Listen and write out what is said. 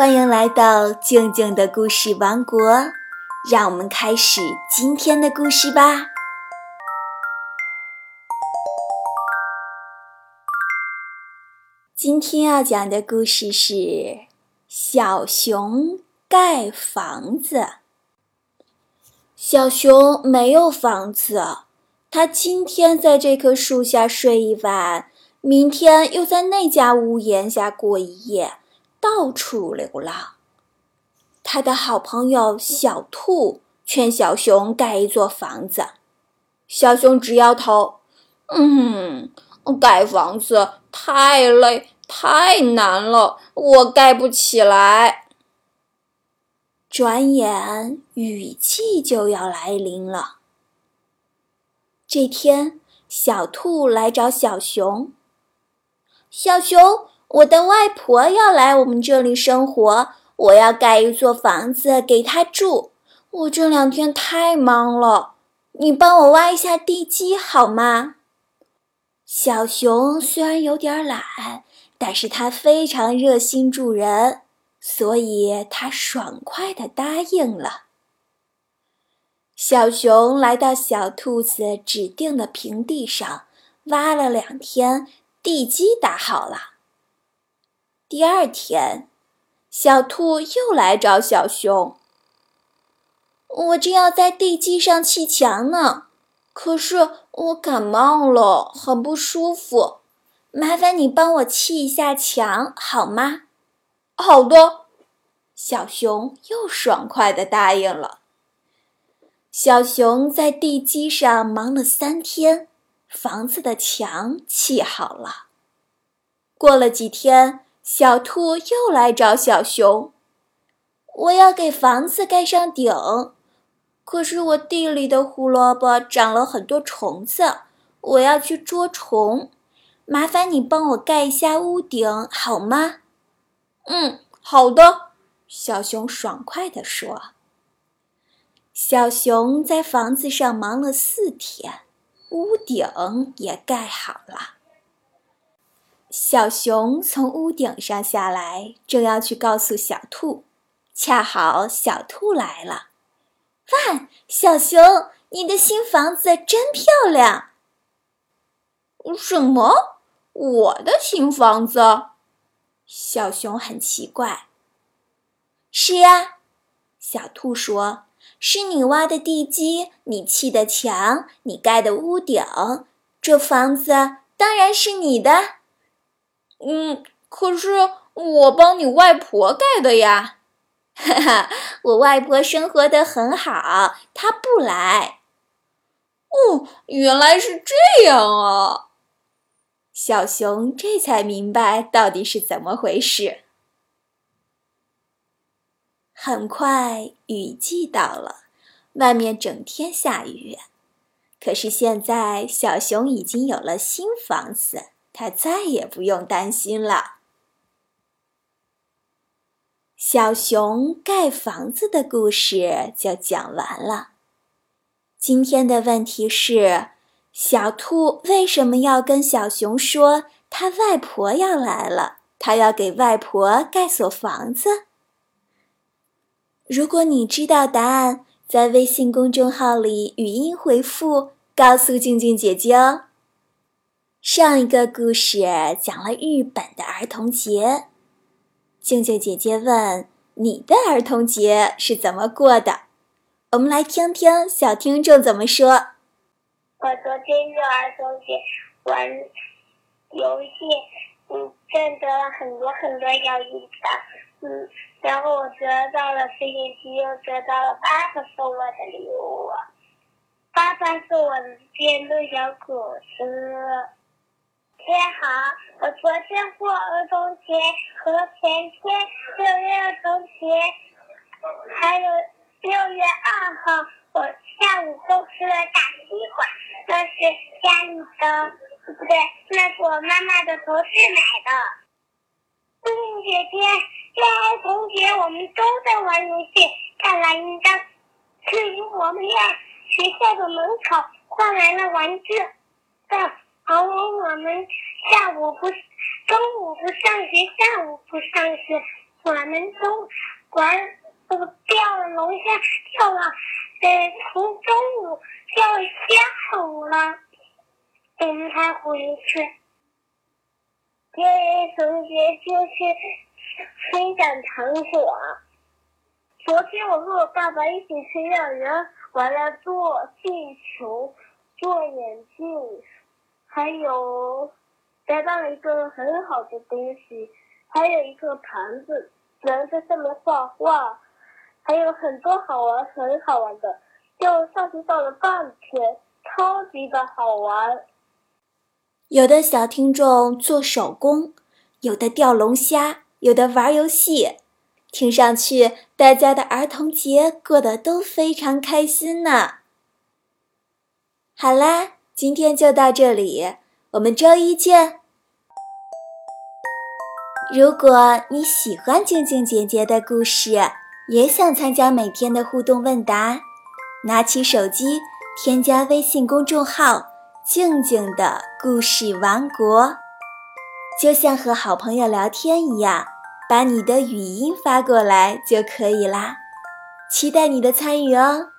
欢迎来到静静的故事王国，让我们开始今天的故事吧。今天要讲的故事是《小熊盖房子》。小熊没有房子，它今天在这棵树下睡一晚，明天又在那家屋檐下过一夜。到处流浪。他的好朋友小兔劝小熊盖一座房子，小熊直摇头：“嗯，盖房子太累太难了，我盖不起来。”转眼雨季就要来临了。这天，小兔来找小熊，小熊。我的外婆要来我们这里生活，我要盖一座房子给她住。我这两天太忙了，你帮我挖一下地基好吗？小熊虽然有点懒，但是他非常热心助人，所以他爽快地答应了。小熊来到小兔子指定的平地上，挖了两天，地基打好了。第二天，小兔又来找小熊。我正要在地基上砌墙呢，可是我感冒了，很不舒服。麻烦你帮我砌一下墙好吗？好的，小熊又爽快地答应了。小熊在地基上忙了三天，房子的墙砌好了。过了几天。小兔又来找小熊，我要给房子盖上顶，可是我地里的胡萝卜长了很多虫子，我要去捉虫，麻烦你帮我盖一下屋顶好吗？嗯，好的，小熊爽快地说。小熊在房子上忙了四天，屋顶也盖好了。小熊从屋顶上下来，正要去告诉小兔，恰好小兔来了。哇，小熊，你的新房子真漂亮！什么？我的新房子？小熊很奇怪。是呀，小兔说：“是你挖的地基，你砌的墙，你盖的屋顶，这房子当然是你的。”嗯，可是我帮你外婆盖的呀，哈哈，我外婆生活的很好，她不来。哦，原来是这样啊！小熊这才明白到底是怎么回事。很快雨季到了，外面整天下雨，可是现在小熊已经有了新房子。他再也不用担心了。小熊盖房子的故事就讲完了。今天的问题是：小兔为什么要跟小熊说他外婆要来了？他要给外婆盖所房子？如果你知道答案，在微信公众号里语音回复，告诉静静姐姐哦。上一个故事讲了日本的儿童节，静静姐姐问你的儿童节是怎么过的？我们来听听小听众怎么说。我昨天的儿童节玩游戏，嗯，挣得了很多很多小鱼票，嗯，然后我得到了飞行机，又得到了爸爸送我的礼物，爸爸送我的电动小火车。好，我昨天过儿童节和前天六月儿童节，还有六月二号，我下午都吃了大西瓜，那是家里的，不对，那是我妈妈的同事买的。冰冰姐姐，六儿童节我们都在玩游戏，看来应该是因我们要学校的门口换来了玩具。的。好，我们下午不，中午不上学，下午不上学，我们都玩，都掉了龙虾，掉了，呃，从中午掉到下午了，我们才回去。这位同学就是分享糖果。昨天我和我爸爸一起去幼儿园，玩了做气球、做眼镜，还有得到了一个很好的东西，还有一个盘子，能在上面画画，还有很多好玩、很好玩的。就上去照了半天，超级的好玩。有的小听众做手工，有的钓龙虾，有的玩游戏，听上去大家的儿童节过得都非常开心呢。好啦，今天就到这里，我们周一见。如果你喜欢静静姐姐的故事，也想参加每天的互动问答，拿起手机添加微信公众号。静静的故事王国，就像和好朋友聊天一样，把你的语音发过来就可以啦。期待你的参与哦。